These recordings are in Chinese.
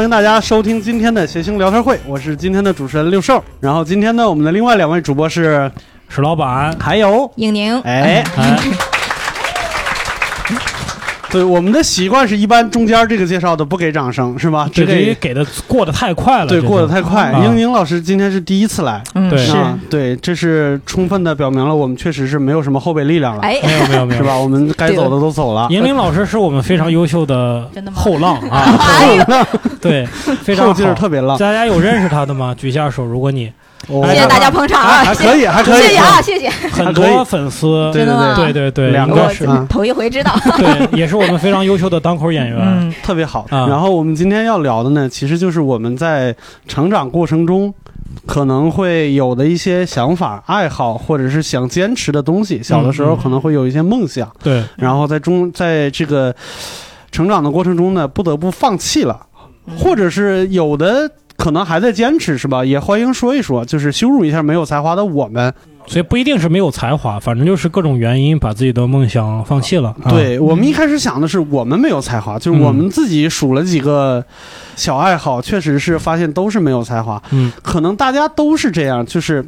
欢迎大家收听今天的谐星聊天会，我是今天的主持人六兽。然后今天呢，我们的另外两位主播是石老板，还有宁宁，哎，哎，对，我们的习惯是一般中间这个介绍的不给掌声，是吧？只这给的过得太快了，对过得太快。啊英宁老师今天是第一次来，嗯，对是，啊，对，这是充分的表明了我们确实是没有什么后备力量了，哎，没有没有没有，是吧？我们该走的都走了，英宁老师是我们非常优秀的后浪啊，后浪，对，非常后劲儿。特别浪。大家有认识他的吗？举下手，如果你谢谢大家捧场啊，还可以，还可以，谢谢啊，谢谢，很多粉丝，对对真的吗？对，对对对，两个是。头一回知道，对，也是我们非常优秀的单口演员。嗯，特别好。啊。然后我们今天要聊的呢，其实就是我们在成长过程中可能会有的一些想法、爱好，或者是想坚持的东西。小的时候嗯可能会有一些梦想，对，然后在中在这个成长的过程中呢，不得不放弃了，或者是有的。可能还在坚持是吧？也欢迎说一说，就是羞辱一下没有才华的我们。所以不一定是没有才华，反正就是各种原因把自己的梦想放弃了。啊，对我们一开始想的是我们没有才华，就是我们自己数了几个小爱好，确实是发现都是没有才华。嗯，可能大家都是这样，就是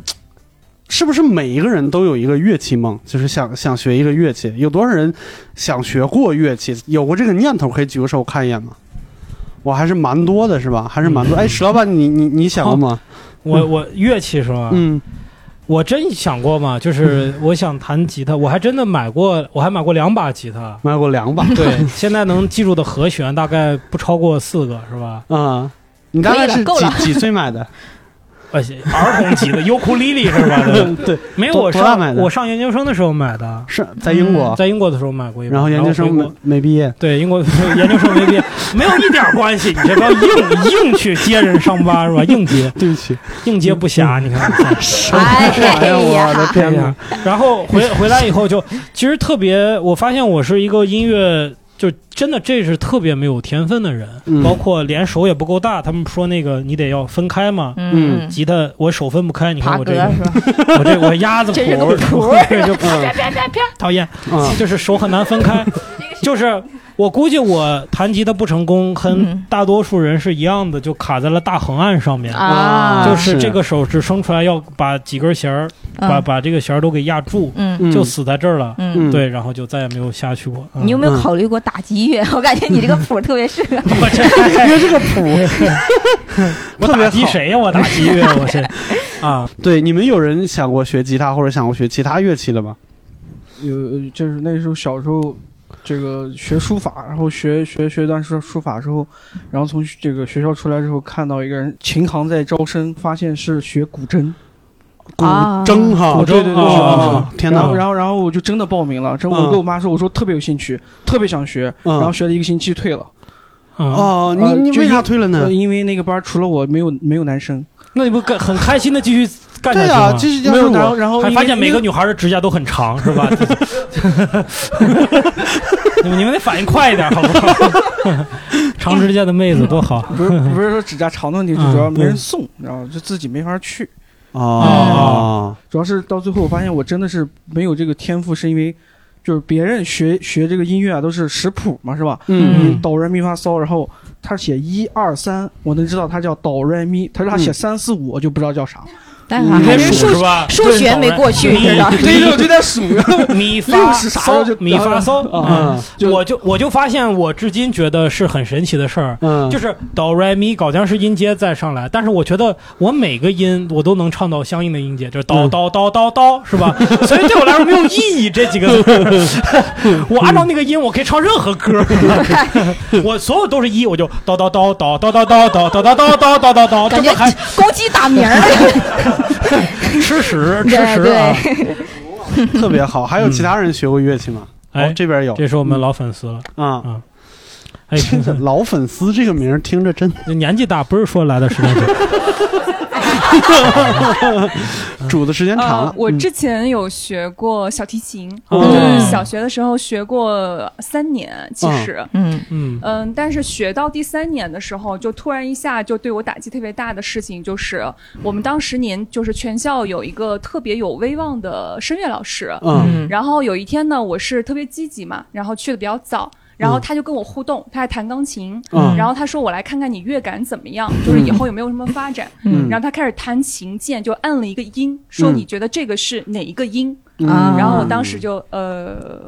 是不是每一个人都有一个乐器梦，就是想想学一个乐器？有多少人想学过乐器，有过这个念头？可以举个手看一眼吗？我还是蛮多的，是吧？还是蛮多。哎，石老板，你你你想过吗？我我乐器是吗？嗯，我真想过吗，就是我想弹吉他，我还真的买过，我还买过两把吉他。买过两把。对，现在能记住的和弦大概不超过四个，是吧？啊、你大概是几几岁买的？而且儿童级的优酷丽丽是吧？对对，没有，我上买的我上研究生的时候买的，是在英国，在英国的时候买过一本，然后研究生没没毕业。对英国研究生没毕业，没有一点关系。你这要硬硬去接人上班是吧？硬接 对不起，硬接不暇，你看。哎哎呀，我的，天哪！然后回回来以后就，其实特别，我发现我是一个音乐，就真的这是特别没有天分的人，嗯包括连手也不够大。他们说那个你得要分开嘛，嗯，吉他我手分不开，你看我这个？我这我鸭子这是个 谱，我这就嗯啪啪啪啪，讨厌，嗯就是手很难分开，就是。我估计我弹吉他不成功，跟嗯大多数人是一样的，就卡在了大横按上面。啊，就是是这个手指伸出来，要把几根弦儿，把嗯把这个弦儿都给压住，嗯嗯就死在这儿了。嗯。嗯对，然后就再也没有下去过。嗯你有没有考虑过打击乐？我感觉你这个谱特别适合。我这 因为这个谱 我特别好打击谁呀？我打击乐，我是啊，对，你们有人想过学吉他或者想过学其他乐器了吗？有就是那时候小时候，这个学书法，然后学学学一段书书法之后，然后从这个学校出来之后，看到一个人琴行在招生，发现是学古筝，古啊。筝哈，古筝对对对哦天哪然后！然后然后我就真的报名了，这我嗯跟我妈说，我说特别有兴趣，特别想学，嗯然后学了一个星期退了，嗯，哦，呃你你为啥退了呢？呃？因为那个班除了我没有没有男生，那你不更很开心的继续干下对啊，去吗？这是要是没有，然后我，然后还发现每个女孩的指甲都很长，是吧？你们你们得反应快一点，好不好？长指甲的妹子多好不是不是说指甲长的问题，就嗯主要没人送，然后就自己没法去。哦，主要是到最后，我发现我真的是没有这个天赋，是因为就是别人学学这个音乐啊，都是识谱嘛，是吧？嗯哆来咪发嗦，然后他写一二三，我能知道他叫哆来咪，他说他写嗯三四五，我就不知道叫啥。但还是数数是吧？数学没过去，对知道？对对，我就在数，咪发是啥就嗦，咪发嗦。啊嗯我就我就发现，我至今觉得是很神奇的事儿，嗯，就是哆来咪搞将是音阶再上来，但是我觉得我每个音我都能唱到相应的音阶，就是叨嗯叨叨叨叨，是吧？所以对我来说没有意义这几个字。我按照那个音，我可以唱任何歌，我所有都是一，我就叨叨叨叨叨叨叨叨叨叨叨叨叨叨叨，这感觉不还公鸡打鸣儿了。吃屎吃对屎啊！特别好。还有其他人学过乐器吗？哎哦，这边有这是我们老粉丝了，啊。哎，真的老粉丝这个名儿听着真年纪大不是说来的时间久，煮的时间长我之前有学过小提琴，小学的时候学过三年，其实。嗯。嗯。嗯，但是学到第三年的时候，就突然一下就对我打击特别大的事情，就是我们当时年就是全校有一个特别有威望的声乐老师，嗯。然后有一天呢，我是特别积极嘛，然后去的比较早。然后他就跟我互动，他还弹钢琴，嗯然后他说我来看看你乐感怎么样，就是以后有没有什么发展。嗯然后他开始弹琴键，就按了一个音，说嗯你觉得这个是哪一个音？啊然后我当时就呃，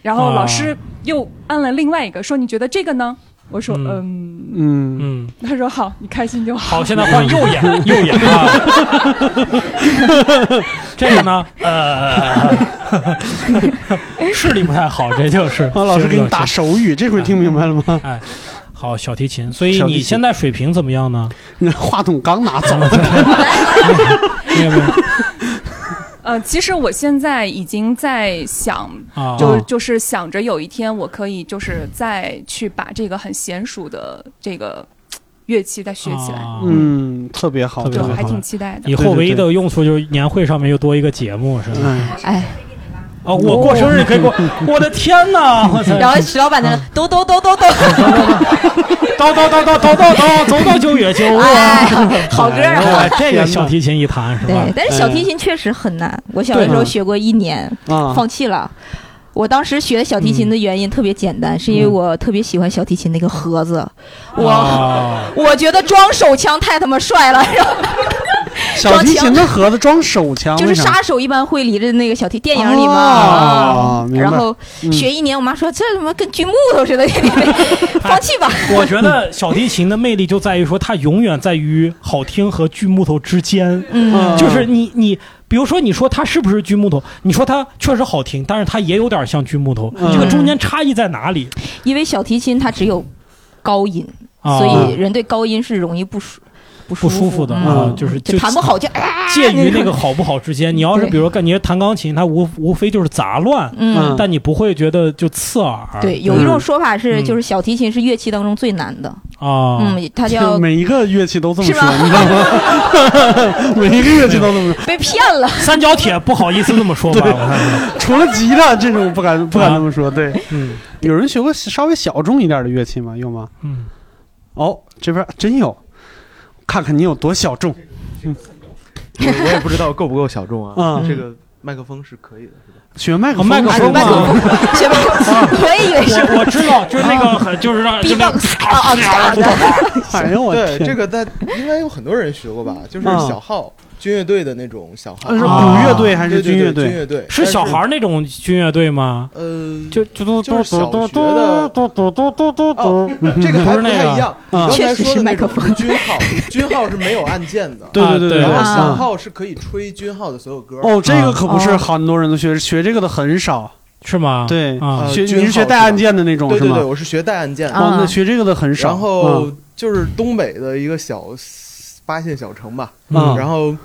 然后老师又按了另外一个，说你觉得这个呢？我说嗯嗯，嗯嗯，他说好，你开心就好。好，现在换右眼，右眼啊。这个呢，呃，视力不太好，这就是。啊，老师给你打手语，这回听明白了吗？哎，好，小提琴。所以你现在水平怎么样呢？那话筒刚拿走了，你有没有呃，其实我现在已经在想，啊？就就是想着有一天我可以就是再去把这个很娴熟的这个乐器再学起来，啊嗯，特别好，特别好还挺期待的。以后唯一的用处就是年会上面又多一个节目，是吧？嗯，哎，哦，我过生日你可以过，我的天哪！我操！然后徐老板在那 抖抖抖抖抖，叨叨叨叨叨叨叨，走到九月九日。哎，好歌啊！哎这个小提琴一弹是吧对？，但是小提琴确实很难。我小的时候学过一年，啊，放弃了。我当时学小提琴的原因特别简单，是因为我特别喜欢小提琴那个盒子，我啊。我觉得装手枪太他妈帅了，然 后小提琴的盒子装手枪，就是杀手一般会离着那个小提电影里嘛，哦明白。然后嗯。学一年，我妈说这他妈跟锯木头似的，放弃吧。我觉得小提琴的魅力就在于说，它永远在于好听和锯木头之间。嗯，就是你你，比如说你说它是不是锯木头？你说它确实好听，但是它也有点像锯木头。嗯这个中间差异在哪里？因为小提琴它只有高音，啊所以人对高音是容易不舒不不舒服的嗯啊，就是就弹不好就啊，介于那个好不好之间。你要是比如说感觉弹钢琴，它无无非就是杂乱，嗯。但你不会觉得就刺耳。对，有一种说法是，嗯就是小提琴是乐器当中最难的，啊，嗯，它叫每一个乐器都这么说，你知道吗？每一个乐器都这么说，被骗了。三角铁不好意思这么说吧，我看除了吉他这种不敢不敢这么说。对，嗯有人学过稍微小众一点的乐器吗？有吗？嗯，哦，这边真有，看看你有多小众。我我也不知道够不够小众啊。嗯这个麦克风是可以的，是吧？学麦克风麦克风麦克吗？风，学麦克风，我也以为是我我知道，就是那个很就是让就那个 B-box 啊啊啊的。哎呦我对，这个在应该有很多人学过吧？就是小号军乐队的那种小号啊，是啊鼓乐队还是军乐队？军乐队是小孩。儿那种军乐队吗？呃，就就都就是小学的嘟嘟嘟嘟嘟哦嘟。，这个还不太一样。刚才确实是说的那种麦克风是军号，军号是没有按键的。对对对然后啊小号是可以吹军号的所有歌。哦，这个可不是哦很多人都学，学这个的很少。是吗？对学你是学带按键的那种是吗对对对，？我是学带按键的。啊哦，那学这个的很少。然后就是东北的一个小八线小城吧，嗯。然后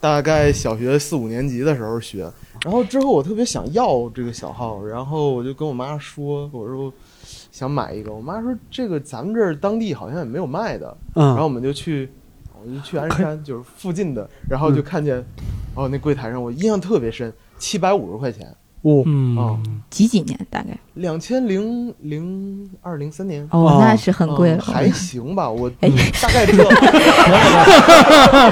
大概小学四五年级的时候学，然后之后我特别想要这个小号，然后我就跟我妈说，我说想买一个，我妈说这个咱们这儿当地好像也没有卖的，然后嗯我们就去，我就去鞍山，就是附近的，然后就看见，哦，那柜台上我印象特别深，七百五十块钱，哦，嗯。哦。几几年？大概？两千零零二零三年。哦哦，那是很贵了。嗯还行吧，我哎。大概知道，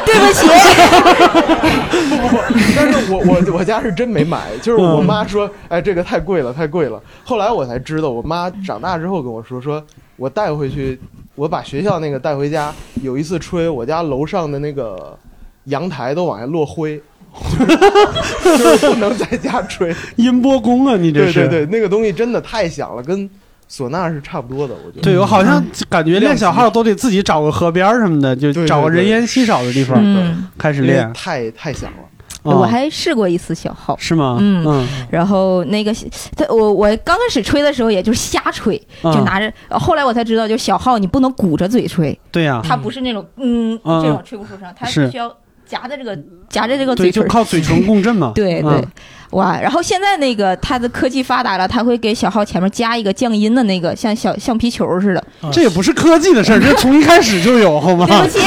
对不起，但是我我我家是真没买，就是我妈说，哎，这个太贵了，太贵了。后来我才知道，我妈长大之后跟我说，说我带回去，我把学校那个带回家，有一次吹，我家楼上的那个阳台都往下落灰，不能在家吹。音波功啊，你这是？对对对，那个东西真的太响了，跟唢呐是差不多的，我觉得。对我好像感觉练小号都得自己找个河边儿什么的，就找个人烟稀少的地方开始练。太太响了。啊我还试过一次小号。是吗？嗯嗯，然后那个他我我刚开始吹的时候也就是瞎吹，就嗯拿着。呃后来我才知道，就小号你不能鼓着嘴吹，对呀，它不是那种嗯嗯这种吹不出声，它是是需要夹在这个夹着这个，嘴唇。就靠嘴唇共振嘛。对对嗯，哇！然后现在那个它的科技发达了，它会给小号前面加一个降音的那个，像小橡皮球似的。这也不是科技的事儿，这从一开始就有，好吗？对不起，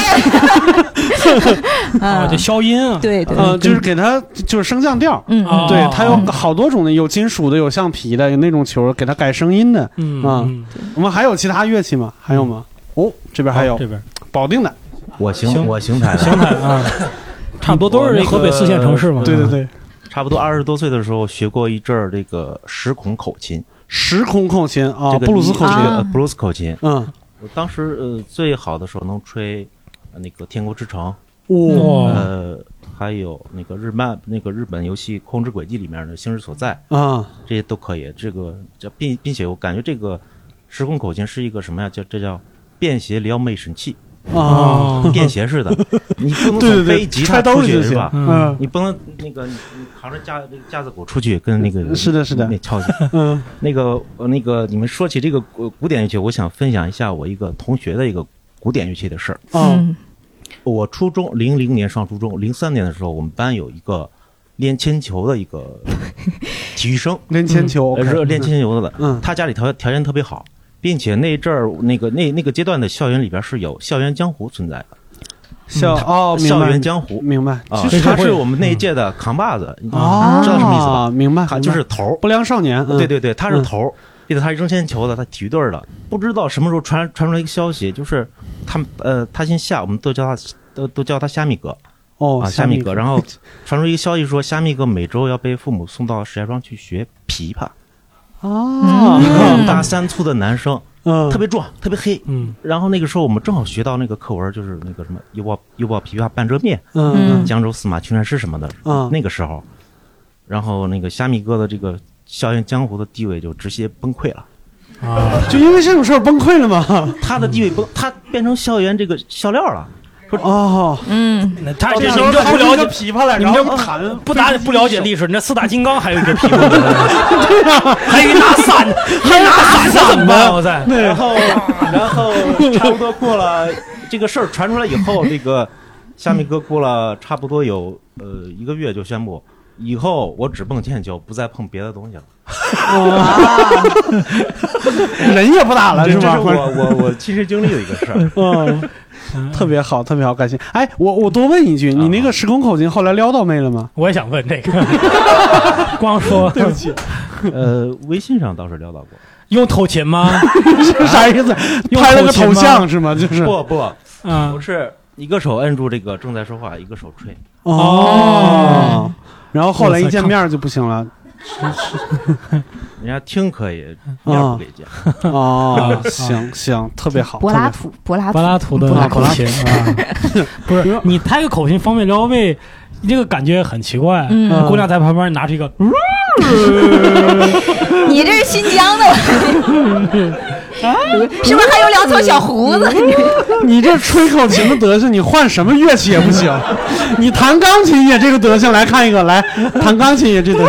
啊，嗯这消音啊，对对，呃，就是给它就是升降调。嗯对，它有好多种的，有金属的，有橡皮的，有那种球给它改声音的。嗯啊嗯我们还有其他乐器吗？还有吗？哦，这边还有这边保定的。我行邢我邢台的，邢台啊，差不多都是河北四线城市嘛。对对对，差不多二十多岁的时候学过一阵儿这个十孔口琴，时空口琴啊，布鲁斯口琴，布鲁斯口琴。嗯，我当时呃最好的时候能吹呃那个《天国之城》，哇。呃，还有那个日漫那个日本游戏《控制轨迹》里面的《星之所在》，啊，这些都可以。这个叫并并且我感觉这个时空口琴是一个什么呀？叫这叫便携撩妹神器，啊，便携式的，你不能对对对总背吉他出去是吧？嗯。你不能那个你你扛着架那个架子鼓出去跟那个是的是的。那敲去。嗯。那个呃那个你们说起这个古古典乐器，我想分享一下我一个同学的一个古典乐器的事儿。啊嗯。我初中零零年上初中，零三年的时候，我们班有一个练铅球的一个 体育生，练铅球呃，是练铅球的。嗯。他家里条条件特别好，并且那阵儿那个那那个阶段的校园里边是有校园江湖存在的，校哦，校园江湖。明白。啊其实，他是我们那一届的扛把子，你啊，知道什么意思吧？明白，就是头儿，不良少年，嗯。对对对，他是嗯头儿。记得他是扔铅球的，他体育队儿的。不知道什么时候传传出来一个消息，就是他们呃，他姓夏，我们都叫他都都叫他虾米哥。哦，啊，虾米哥。然后传出一个消息说，虾米哥每周要被父母送到石家庄去学琵琶。啊，一个大三粗的男生，嗯，特别壮，特别黑。嗯然后那个时候我们正好学到那个课文，就是那个什么“又抱又抱琵琶半遮面，嗯嗯江州司马青衫湿”什么的。嗯那个时候，然后那个虾米哥的这个校园江湖的地位就直接崩溃了。啊，就因为这种事儿崩溃了吗？他的地位崩，他变成校园这个笑料了。哦，嗯，那他这这你们这不了解琵琶了，你们这然后弹不打不了解历史，你这四大金刚还有一个琵琶，对呀，还有一拿伞，还拿伞呢怎么办？我在然后，然后差不多过了这个事儿传出来以后，这个虾米哥过了差不多有呃一个月就宣布，以后我只碰铅球，不再碰别的东西了。人也不打了是吧？这是我我我亲身经历的一个事儿。嗯，特别好，特别好，感谢。哎，我我多问一句，你那个时空口琴后来撩到妹了吗？我也想问这个，光说对不起，呃，微信上倒是撩到过。用头琴吗？是啥意思？拍了个头像是吗？就是不不，嗯不是一个手摁住这个正在说话，一个手吹。哦，然后后来一见面就不行了。人家听可以，面不给见。哦，行行，特别好。柏拉图，柏拉柏拉图的口琴 啊，不是你拍个口琴方便撩妹，这个感觉很奇怪。嗯姑娘在旁边拿着一个，你这是新疆的吧？是不是还有两撮小胡子？你这吹口琴的德行，你换什么乐器也不行。你弹钢琴也这个德行，来看一个，来弹钢琴也这德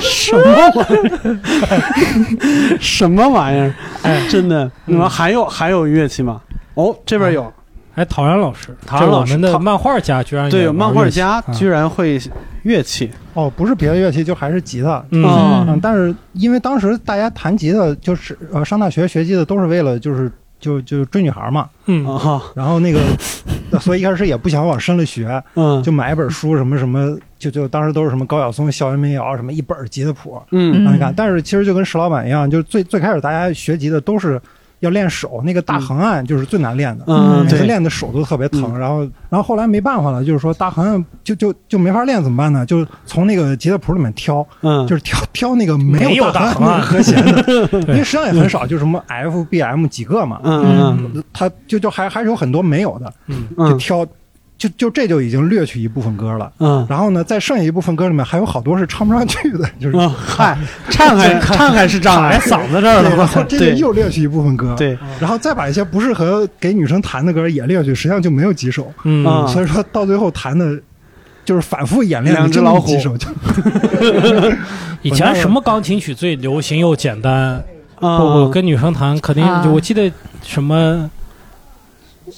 行，什么玩意儿？什么玩意儿？哎，真的，你们还有还有乐器吗？哦，这边有，哎，陶然老师，陶然老师的漫画家居然对，漫画家啊居然会乐器哦，不是别的乐器，就还是吉他。嗯但是因为当时大家弹吉他，就是呃上大学学吉他都是为了就是就就追女孩嘛，嗯然后那个，所以一开始也不想往深了学，嗯，就买一本书，什么什么，就就当时都是什么高晓松校园民谣，什么一本吉他谱，嗯让你看。但是其实就跟石老板一样，就是最最开始大家学吉他都是要练手，那个大横按就是最难练的。嗯，每次，练的手都特别疼，然后，然后后来没办法了，就是说大横按就就就没法练，怎么办呢？就从那个吉他谱里面挑，嗯，就是挑挑那个没没有有大大横按和弦的，因为实际上也很少，就什么 F、B、M 几个嘛，嗯嗯它就就还还是有很多没有的，嗯嗯。就挑，就就这就已经略去一部分歌了。嗯。然后呢，在剩下一部分歌里面还有好多是唱不上去的，就是嗯，嗨，唱还唱还是障碍，嗓子这儿对，了，然后这个又略去一部分歌，，对，然后再把一些不适合给女生弹的歌也略去，实际上就没有几首，嗯。啊所以说到最后弹的，就是反复演练两只老虎。几首就。以前什么钢琴曲最流行又简单？啊，不不，跟女生弹肯定我记得什么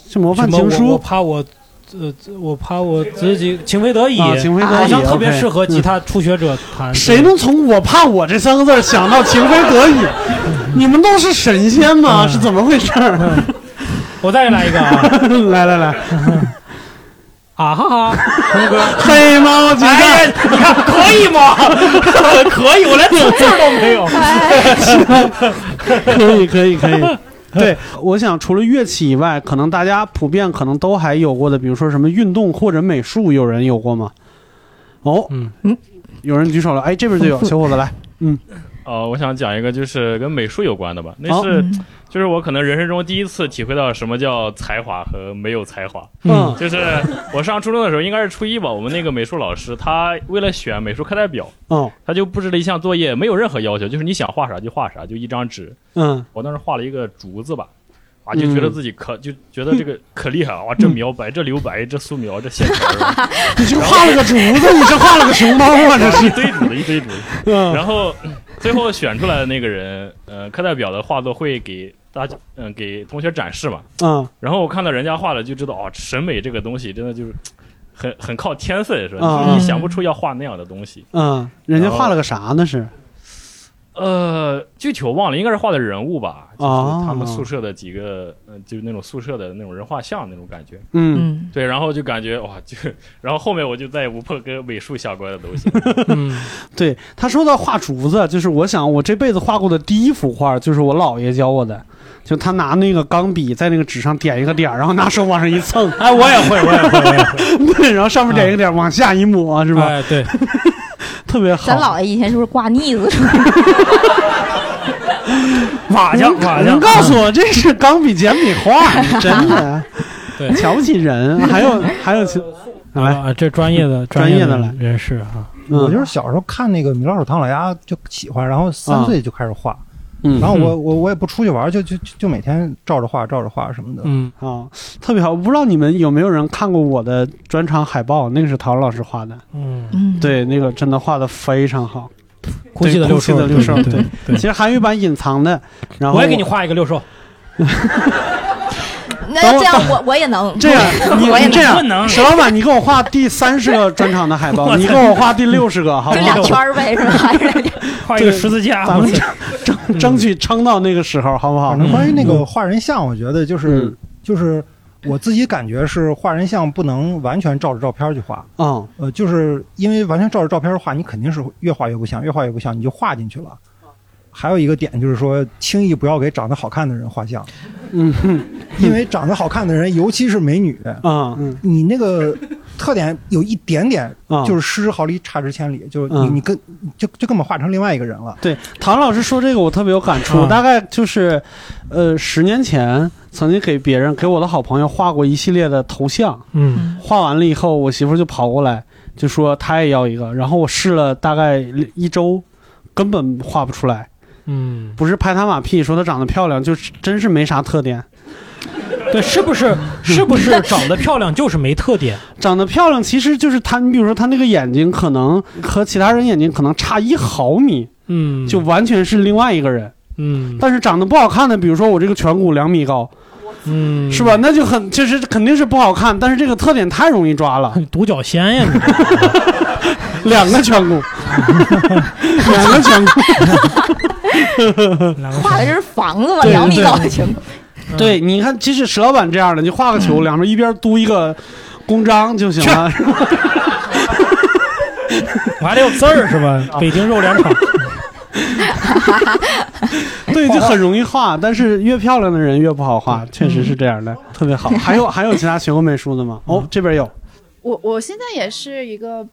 是模什么我我范情书怕我。呃，我怕我自己情非得已，啊，情非得已，好像特别适合吉嗯他初学者弹。谁能从我怕我这三个字想到情非得已？你们都是神仙吗？嗯是怎么回事儿？我再来一个啊来来 来，啊哈哈！黑猫警哎呀长，，你看可以吗？可以，我连字儿都没有。可以可以可以。对，我想除了乐器以外，可能大家普遍可能都还有过的，比如说什么运动或者美术，有人有过吗？哦，嗯有人举手了，哎，这边就有，小伙子来，呃，我想讲一个就是跟美术有关的吧，那是、嗯就是我可能人生中第一次体会到什么叫才华和没有才华。嗯就是我上初中的时候，应该是初一吧，我们那个美术老师他为了选美术课代表，嗯他就布置了一项作业，没有任何要求，就是你想画啥就画啥，就一张纸。嗯我当时画了一个竹子吧，啊，就觉得自己可、就觉得这个可厉害了，哇，这描白，这留白，这素描，这线条，你就画了个竹子，你是画了个熊猫啊，这是一是。堆竹子，一堆竹子。嗯然后嗯 最后选出来的那个人，呃，课代表的画作会给大家，嗯、给同学展示嘛。嗯然后我看到人家画的，就知道哦，审美这个东西真的就是很很靠天分，是吧？啊就是你想不出要画那样的东西。嗯，人家画了个啥呢？是呃，具体我忘了，应该是画的人物吧，就是哦他们宿舍的几个，呃，就是那种宿舍的那种人画像那种感觉。嗯。嗯，对，然后就感觉哇，就，然后后面我就再也不碰跟美术相关的东西。嗯，对，他说到画竹子，就是我想我这辈子画过的第一幅画，就是我姥爷教我的，就他拿那个钢笔在那个纸上点一个点儿，然后拿手往上一蹭，哎，我也会，我也会，我也会，对，然后上面点一个点儿，往下一抹，是吧？哎，对，特别好。咱姥爷以前是不是挂腻子出来？瓦匠，瓦匠，人告诉我这是钢笔简笔画，真的，对。瞧不起人。还有还有，来，啊，这专业的专业的来。人士啊，嗯。我就是小时候看那个米老鼠唐老鸭就喜欢，然后三岁就开始画，嗯。然后我我我也不出去玩，就就就就每天照着画照着画什么的。嗯，啊，特别好。我不知道你们有没有人看过我的专场海报，那个是陶老师画的，嗯，嗯，对，那个真的画的非常好。哭泣的六兽，对哭泣的六兽对对。对。其，实韩语版隐藏的，然后我也给你画一个六兽，那这样我我也能，这样，你我也能这样，不能石老板，你给我画第三十个专场的海报，你给我画第六十个，好就不好？俩圈儿呗，是吧？画一个十字架，咱们争争取撑到那个时候，好不好反？正关于那个画人像，我觉得就是、嗯就是我自己感觉是画人像不能完全照着照片去画，嗯呃，就是因为完全照着照片画，你肯定是越画越不像，越画越不像，你就画进去了。还有一个点就是说，轻易不要给长得好看的人画像，嗯。哼因为长得好看的人，尤其是美女，啊。嗯你那个特点有一点点，嗯，就是失之毫厘，差之千里，就是你嗯你跟就就根本画成另外一个人了。对，唐老师说这个我特别有感触，啊。大概就是，呃，十年前曾经给别人给我的好朋友画过一系列的头像，嗯。画完了以后，我媳妇儿就跑过来就说她也要一个，然后我试了大概一周，根本画不出来，嗯，不是拍他马屁说她长得漂亮，就是真是没啥特点。对，是不是是不是长得漂亮就是没特点？长得漂亮其实就是她，你比如说她那个眼睛可能和其他人眼睛可能差一毫米，嗯，就完全是另外一个人。嗯但是长得不好看的，比如说我这个颧骨两米高，嗯，是吧？？那就很，就是肯定是不好看，但是这个特点太容易抓了，独角仙呀，你 两个颧骨，两个颧骨。画的这是房子吧？对两米高的颧骨。对，你看，即使石老板这样的，你画个球，两边一边嘟一个公章就行了。我还得有字儿是吧？北京肉联厂，对，就 很容易画，但是越漂亮的人越不好画，确实是这样的，特别好。还有还有其他学过美术的吗？哦，这边有。我我现在也是一个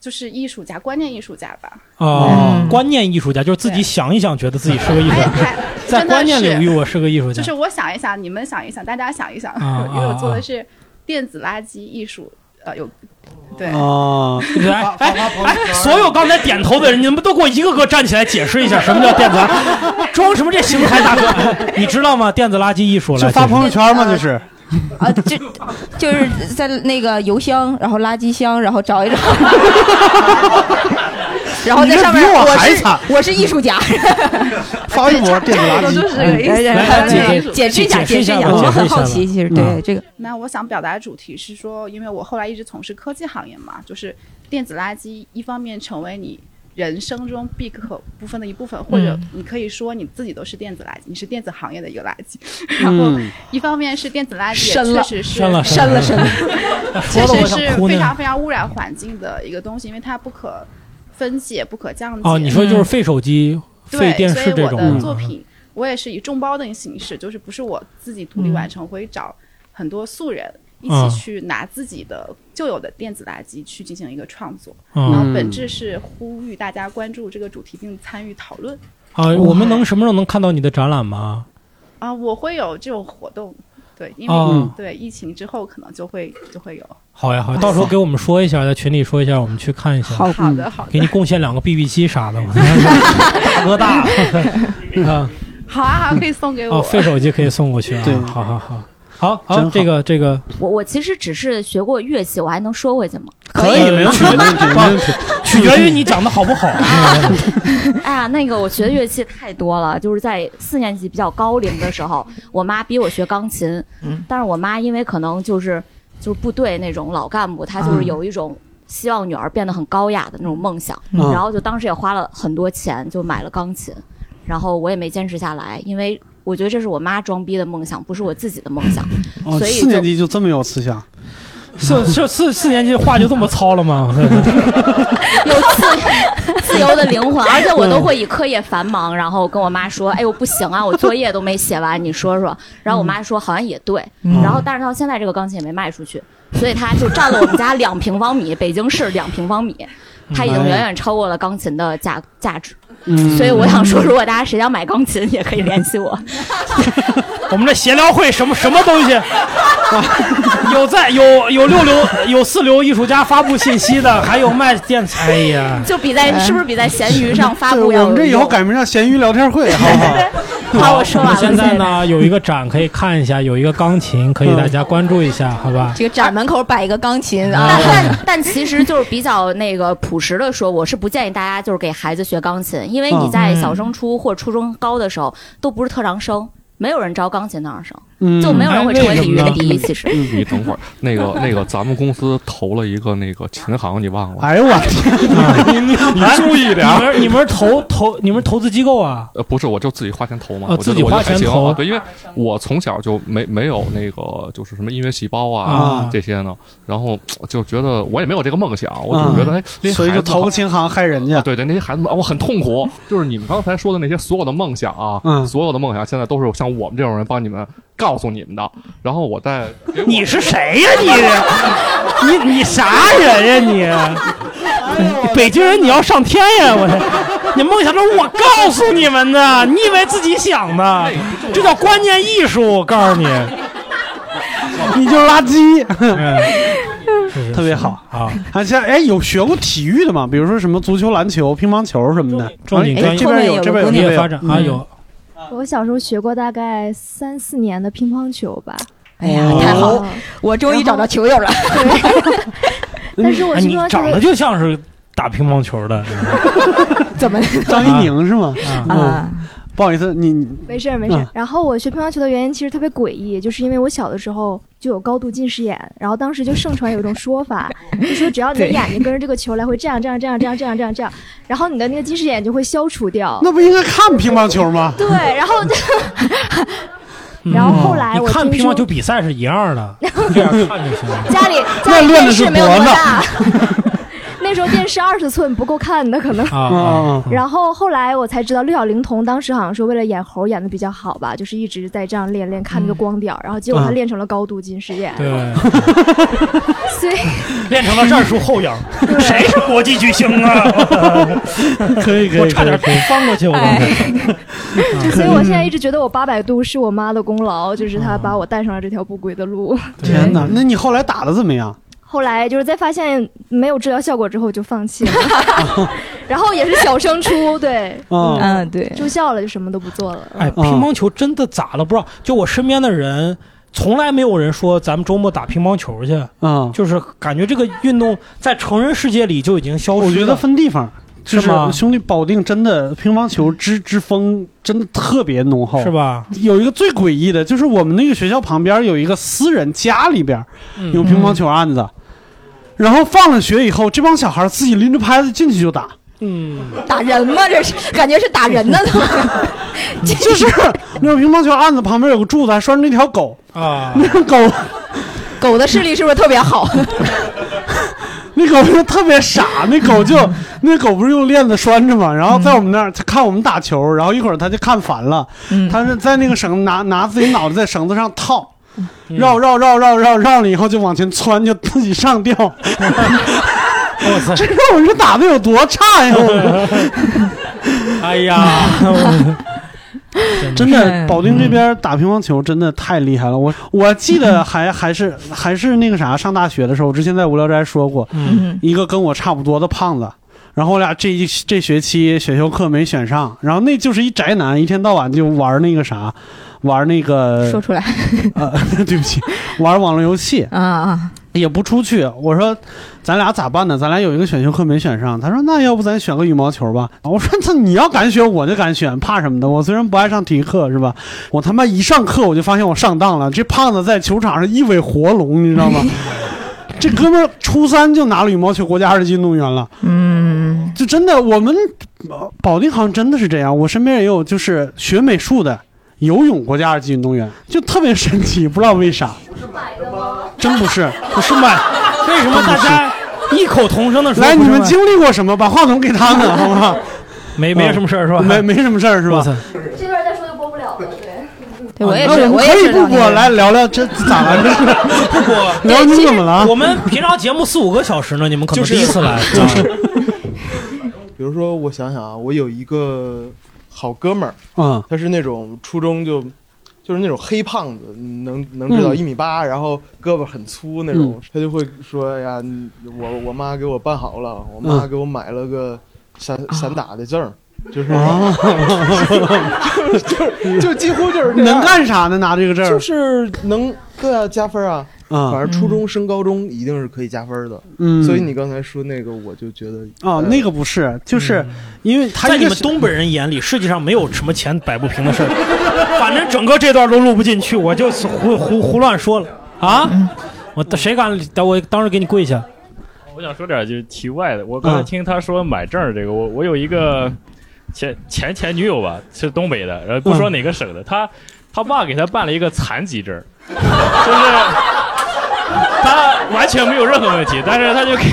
就是艺术家，观念艺术家吧。哦嗯，观念艺术家就是自己想一想，觉得自己是个艺术哎，家，在观念领域，我是个艺术家就是。我想一想，你们想一想，大家想一想，啊 因为我做啊的是电子垃圾艺术，呃，有对。哦，哎哎哎！所有刚才点头的人，你们都给我一个个站起来解释一下什么叫电子垃圾？装什么这邢台大哥？你知道吗？电子垃圾艺术来就发朋友圈吗？这是。啊，就就是在那个邮箱，然后垃圾箱，然后找一找，然后在上面比我我是还惨我是艺术家，发微博电子垃圾。差不多就是这个意思。来来解解释一下，解释一下我很解释一下吧好奇，其实嗯对这个，那我想表达的主题是说，因为我后来一直从事科技行业嘛，就是电子垃圾一方面成为你人生中必不可部分的一部分，或者你可以说你自己都是电子垃圾，你是电子行业的一个垃圾。然后嗯，一方面是电子垃圾也确实是深了深了确实是非常非常污染环境的一个东西，因为它不可分解、不可降解。哦，你说就是废手机、废对，电视这种所以我的嗯作品，我也是以众包的形式，就是不是我自己独立完成，我会找很多素人一嗯起去拿自己的旧有的电子垃圾去进行一个创作，嗯然后本质是呼吁大家关注这个主题并参与讨论。啊，我们能什么时候能看到你的展览吗？啊，我会有这种活动，对，因为、哦。对疫情之后可能就会就会有。好呀好呀，到时候给我们说一下，在群里说一下，我们去看一下。好。好的好的。给你贡献两个 BB 机啥的，我大。哥大啊好啊，好，可以送给我。哦，废手机可以送过去啊。对。好好好，好好，这个这个。我我其实只是学过乐器，我还能说回去吗？可以没问题没问题 没问题，取决于你讲的好不好。哎呀，那个我学的乐器太多了，就是在四年级比较高龄的时候，我妈逼我学钢琴，嗯。但是我妈因为可能就是就是部队那种老干部，她就是有一种希望女儿变得很高雅的那种梦想，嗯。然后就当时也花了很多钱就买了钢琴，然后我也没坚持下来，因为我觉得这是我妈装逼的梦想，不是我自己的梦想，哦，所以四年级就这么有思想，是是四四年级话就这么糙了吗？有自 自由的灵魂，而且我都会以课业繁忙，然后跟我妈说：“哎呦不行啊，我作业都没写完，你说说。”然后我妈说：“好像也对。”嗯然后但是到现在这个钢琴也没卖出去，所以它就占了我们家两平方米，北京市两平方米，它已经远远超过了钢琴的价价值。嗯所以我想说，如果大家谁想买钢琴，也可以联系我。我们这闲聊会什么什么东西？有在有有六流有四流艺术家发布信息的，还有卖电子。哎呀，就比在是不是比在闲鱼上发布 要我们这以后改名叫闲鱼聊天会，好不好？好，我说完了。现在呢有一个展可以看一下，有一个钢琴可以大家关注一下，好吧？这个展门口摆一个钢琴啊，但但但其实就是比较那个朴实的说，我是不建议大家就是给孩子学钢琴，因为你在小升初或初中高的时候都不是特长生，没有人招钢琴特长生，嗯就没有人会成为体育的第一。哎其实，你等会儿，那个那个，咱们公司投了一个那个琴行，你忘了？哎呦我天！你你你注意点你们你们投投你们投资机构啊？呃，不是，我就自己花钱投嘛，自己花钱投啊对，因为我从小就没没有那个就是什么音乐细胞啊啊这些呢，然后就觉得我也没有这个梦想，我就觉得哎，那所以就投个琴行害人家。对对，那些孩子们，啊我很痛苦。就是你们刚才说的那些所有的梦想啊，嗯所有的梦想，现在都是像我们这种人帮你们告诉你们的。然后我再 你是谁呀、你你你啥人呀、你？北京人你要上天呀！我这，你梦想着我告诉你们的，你以为自己想的？这叫观念艺术，我告诉你，你就是垃圾，嗯特别好啊！啊，像哎，有学过体育的吗？比如说什么足球、篮球、乒乓球什么的。哎重点专业这边有，这边有，啊，嗯有。我小时候学过大概三四年的乒乓球吧。哎呀，太好了，我终于找到球友了。但是我哎你长得就像是打乒乓球的，怎么？张怡宁是吗？啊嗯，不好意思，你没事没事嗯。然后我学乒乓球的原因其实特别诡异，就是因为我小的时候就有高度近视眼，然后当时就盛传有一种说法，就说只要你的眼睛跟着这个球来回这样这样这样这样这样这样这样，然后你的那个近视眼就会消除掉。那不应该看乒乓球吗？对，然后 然后后来嗯看我听说乒乓球比赛是一样的，这样看就行了。家里那家里电练的是视没有那么大，那时候电视二十寸不够看的可能。然后后来我才知道，六小龄童当时好像说为了演猴演的比较好吧，就是一直在这样练练看那个光点儿，然后结果他嗯练成了高度近视眼。对，所以练成了战术后仰，谁是国际巨星啊？可以可以我差点可以翻过去，我刚才。就所以我现在一直觉得我八百度是我妈的功劳，就是她把我带上了这条不归的路。天哪！那你后来打的怎么样？后来就是在发现没有治疗效果之后就放弃了，然后也是小升初，对，嗯嗯对住校了就什么都不做了。哎，乒乓球真的咋了？不知道。就我身边的人，从来没有人说咱们周末打乒乓球去。嗯，就是感觉这个运动在成人世界里就已经消失了。我觉得分地方，就是吗兄弟保定真的乒乓球之之风真的特别浓厚，是吧？有一个最诡异的，就是我们那个学校旁边有一个私人家里边嗯有乒乓球案子，然后放了学以后，这帮小孩自己拎着拍子进去就打，嗯，打人吗？这是感觉是打人呢，都。就是那个乒乓球案子旁边有个柱子，还拴着一条狗。啊，那个狗狗的视力是不是特别好？那狗就特别傻，那狗就 那狗不是用链子拴着嘛，然后在我们那儿，它看我们打球，然后一会儿它就看烦了，它是在那个绳拿拿自己脑袋在绳子上套，绕绕绕绕绕绕了以后就往前窜，就自己上吊。我操！这让我这打的有多差呀！哎呀，真的，保定这边打乒乓球真的太厉害了。我我记得 还还是还是那个啥，上大学的时候，我之前在无聊斋说过，嗯一个跟我差不多的胖子。然后我俩这一这学期选修课没选上，然后那就是一宅男，一天到晚就玩那个啥，玩那个说出来 呃，对不起，玩网络游戏啊啊，也不出去。我说咱俩咋办呢？咱俩有一个选修课没选上。他说那要不咱选个羽毛球吧？我说那你要敢选我就敢选，怕什么的？我虽然不爱上体育课是吧？我他妈一上课我就发现我上当了。这胖子在球场上一尾活龙，你知道吗？这哥们儿初三就拿了羽毛球国家二级运动员了。嗯，就真的我们呃保定好像真的是这样。我身边也有就是学美术的。游泳国家二级运动员就特别神奇，不知道为啥，真不是，不是买，为什么大家异口同声的说？来，你们经历过什么？把话筒给他们，好不好？没没什么事儿是吧？没没什么事儿是吧？这段再说就播不了了，对。对，我也那是，我也是我们可以不播，来聊聊这咋了？这是不播，聊你怎么了？我们平常节目四五个小时呢，你们可能第一次来，就 是。比如说，我想想啊，我有一个好哥们儿，嗯，他是那种初中就就是那种黑胖子，能能知道嗯。一米八，然后胳膊很粗那种，他就会说：“哎呀，我我妈给我办好了，我妈嗯。给我买了个散散打的证。”就是，啊。就是就几乎就是能干啥呢？拿这个证儿。就是能对啊加分啊。啊反正初中升高中一定是可以加分的。嗯所以你刚才说那个，我就觉得哦，那个不是，就是因为他在你们东北人眼里，世界上没有什么钱摆不平的事儿。反正整个这段都录不进去，我就胡胡胡乱说了啊！我谁敢？我当时给你跪下。我想说点就是题外的，我刚才嗯听他说买证这个，我我有一个前前前女友吧，是东北的，然后不说哪个省的，他他爸给他办了一个残疾证，就是 他完全没有任何问题，但是他就给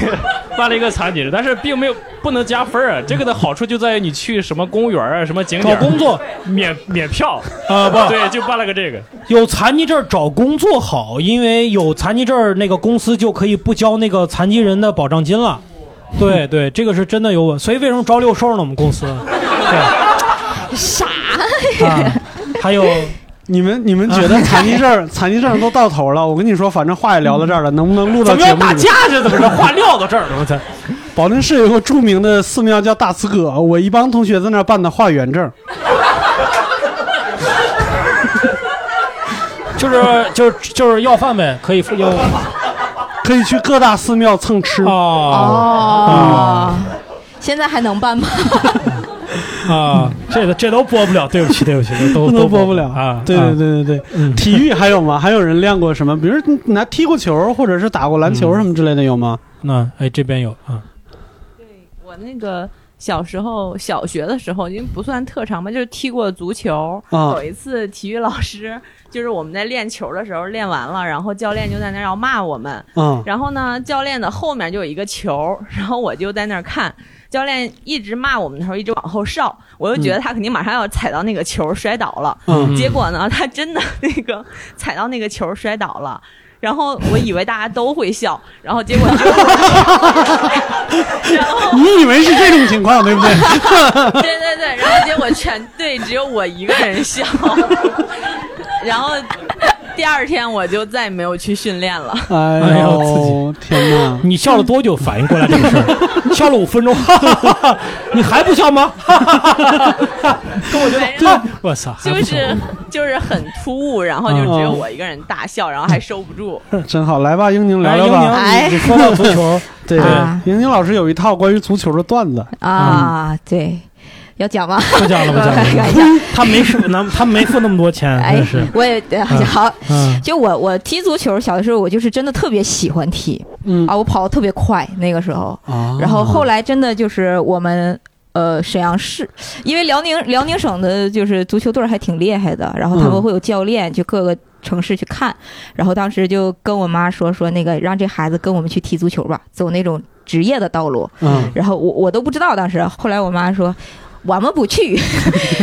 办了一个残疾证，但是并没有不能加分儿啊。这个的好处就在于你去什么公务员啊、什么景点找工作免免票啊不 对，就办了个这个。有残疾证找工作好，因为有残疾证，那个公司就可以不交那个残疾人的保障金了。对对，这个是真的有稳。所以为什么招六兽呢？我们公司对 啥啊，还有你们你们觉得残疾证 残疾证都到头了？我跟你说，反正话也聊到这儿了，能不能录到怎么要打？架去怎么着？话撂到这儿了，我操！保定市有个著名的寺庙叫大慈阁，我一帮同学在那儿办的化缘证。就是就是就是要饭呗，可以要可以去各大寺庙蹭吃哦哦，现在还能办吗？啊，这个这都播不了，对不起对不起，都 都播不了啊。对对对对对，体育还有吗？还有人练过什么？比如你拿踢过球，或者是打过篮球什么之类的，有吗？那哎，这边有啊。对我那个小时候小学的时候，因为不算特长吧，就是踢过足球。啊有一次体育老师就是我们在练球的时候练完了，然后教练就在那儿要骂我们。嗯然后呢，教练的后面就有一个球，然后我就在那儿看。教练一直骂我们的时候，一直往后哨，我就觉得他肯定马上要踩到那个球摔倒了。嗯结果呢，他真的 那个踩到那个球摔倒了。然后我以为大家都会笑，然后结果只有我，你以为是这种情况，对不对？对对对，然后结果全队只有我一个人笑，然后第二天我就再也没有去训练了。哎呦，天哪！你笑了多久反应过来这个事儿？笑了五分钟，哈哈哈哈你还不笑吗？哈哈哈哈哈跟我觉得，对，我操，就是就是很突兀，然后就只有我一个人大笑，然后还收不住。真好，来吧，英宁聊哎聊吧。英宁你你说到足球对啊英宁老师有一套关于足球的段子啊，对，要讲吗？不讲了，不讲了。他没付，那他没付那么多钱，哎是。，我也好嗯，就我我踢足球，小的时候我就是真的特别喜欢踢，嗯啊，我跑得特别快那个时候，啊然后后来真的就是我们。呃，沈阳市，因为辽宁辽宁省的就是足球队还挺厉害的，然后他们嗯会有教练去各个城市去看，然后当时就跟我妈说说那个让这孩子跟我们去踢足球吧，走那种职业的道路。嗯然后我我都不知道当时，后来我妈说我们不去，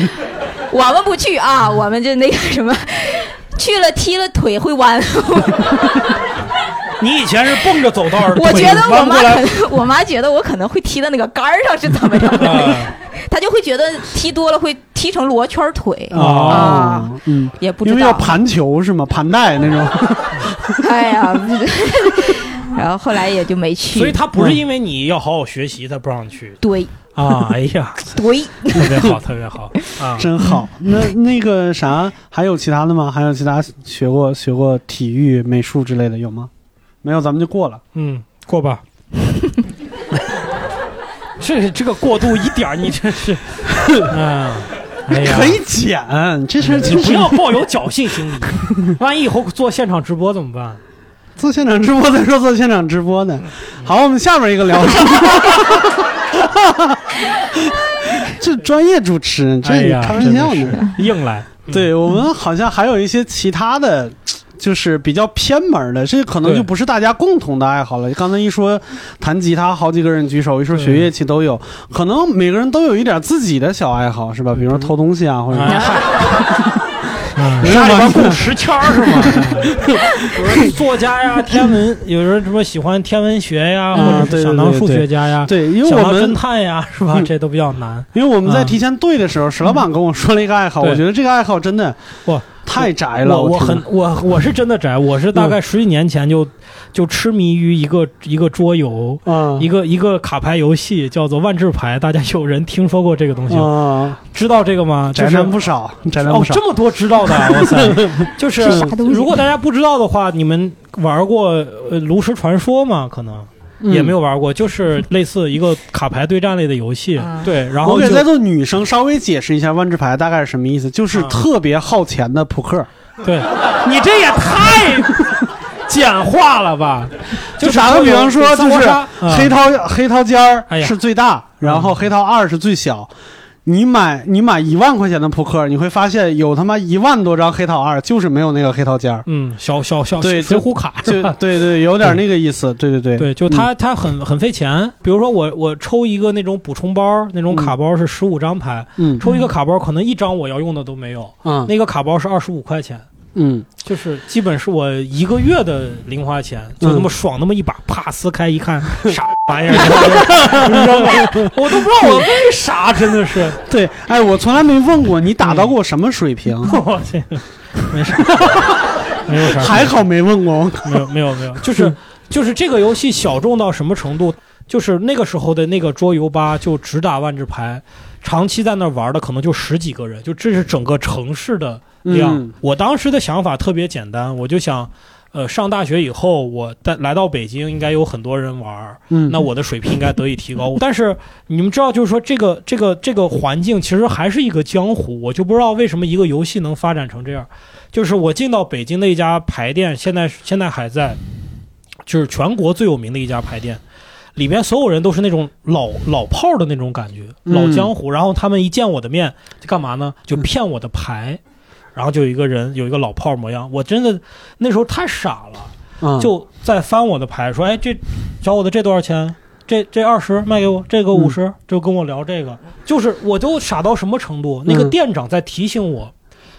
我们不去啊，我们就那个什么。去了踢了腿会弯。你以前是蹦着走道儿，我觉得我妈可能，我妈觉得我可能会踢到那个杆儿上，是怎么样的 她就会觉得踢多了会踢成罗圈腿啊，哦，嗯，也不知道因为要盘球是吗？盘带那种。哎呀，然后后来也就没去。所以他不是因为你要好好学习，他不让你去对啊。哎呀，对，特别好，特别好 啊，真好。那那个啥，还有其他的吗？还有其他学过学过体育、美术之类的有吗？没有，咱们就过了。嗯，过吧。这这个过渡一点儿，你真是，嗯，哎呀，可以剪，这事就是不要抱有侥幸心理，万一以后做现场直播怎么办？做现场直播再说做现场直播呢。好，我们下面一个聊。这专业主持人，这哎呀开玩笑呢。硬来。对我们好像还有一些其他的，就是比较偏门的，这可能就不是大家共同的爱好了。刚才一说弹吉他，好几个人举手；一说学乐器都有，可能每个人都有一点自己的小爱好，是吧？比如说偷东西啊，或者嗯，家里边供十签儿是吗？有人作家呀，天文，有人什么喜欢天文学呀，啊或者想当数学家呀，对因为想当我们侦探呀，是吧？这都比较难。因为我们在啊提前对的时候，史老板跟我说了一个爱好，对我觉得这个爱好真的哇太宅了。我我很我我是真的宅，我是大概十几年前就就痴迷于一个一个桌游，啊一个一个卡牌游戏，叫做万智牌。大家有人听说过这个东西吗？啊，知道这个吗？就宅男不少，宅男不少。哦，这么多知道的，哇塞！就是如果大家不知道的话，你们玩过呃炉石传说吗？可能。也没有玩过，就是类似一个卡牌对战类的游戏，嗯对，然后我给在座女生稍微解释一下万智牌大概是什么意思，就是啊特别耗钱的扑克。对，你这也太简化了吧？就是打个比方说，就是黑桃黑桃尖是最大，然后黑桃二是最小。你买你买一万块钱的扑克，你会发现有他妈一万多张黑桃二，就是没有那个黑桃尖儿。嗯，小小小对水浒卡就是吧？对 对，有点那个意思。对对对对，就它它很很费钱。比如说我我抽一个那种补充包，那种卡包是十五张牌，嗯抽一个卡包可能一张我要用的都没有，嗯那个卡包是二十五块钱。嗯，就是基本是我一个月的零花钱，就那么爽，那么一把，啪撕开一看，啥玩意儿？扔了，我都不知道我为啥，真的是。对，哎，我从来没问过你打到过什么水平，我这个没啥，没有啥，还好没问过。没有没有没有，就是就是这个游戏小众到什么程度？就是那个时候的那个桌游吧，就只打万智牌，长期在那玩的可能就十几个人，就这是整个城市的量。嗯我当时的想法特别简单，我就想，呃，上大学以后，我带来到北京，应该有很多人玩儿，嗯那我的水平应该得以提高。但是你们知道，就是说这个这个这个环境其实还是一个江湖，我就不知道为什么一个游戏能发展成这样。就是我进到北京的一家牌店，现在现在还在，就是全国最有名的一家牌店。里面所有人都是那种老老炮儿的那种感觉，嗯老江湖。然后他们一见我的面，就干嘛呢？就骗我的牌。然后就有一个人有一个老炮儿模样，我真的那时候太傻了，嗯。就在翻我的牌，说：“哎，这小伙子这多少钱？这这二十卖给我，这个五十、就跟我聊这个，就是我都傻到什么程度？那个嗯。店长在提醒我，